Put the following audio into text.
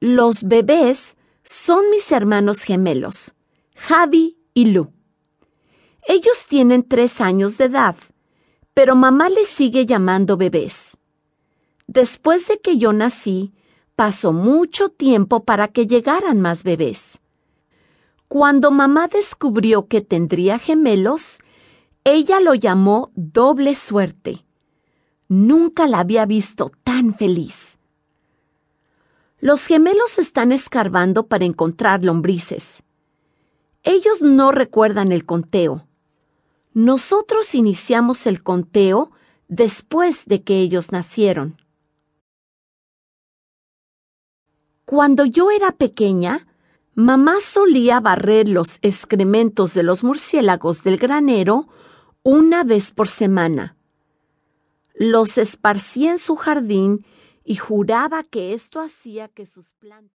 Los bebés son mis hermanos gemelos, Javi y Lu. Ellos tienen tres años de edad, pero mamá les sigue llamando bebés. Después de que yo nací, pasó mucho tiempo para que llegaran más bebés. Cuando mamá descubrió que tendría gemelos, ella lo llamó doble suerte. Nunca la había visto tan feliz. Los gemelos están escarbando para encontrar lombrices. Ellos no recuerdan el conteo. Nosotros iniciamos el conteo después de que ellos nacieron. Cuando yo era pequeña, mamá solía barrer los excrementos de los murciélagos del granero una vez por semana. Los esparcía en su jardín y juraba que esto hacía que sus plantas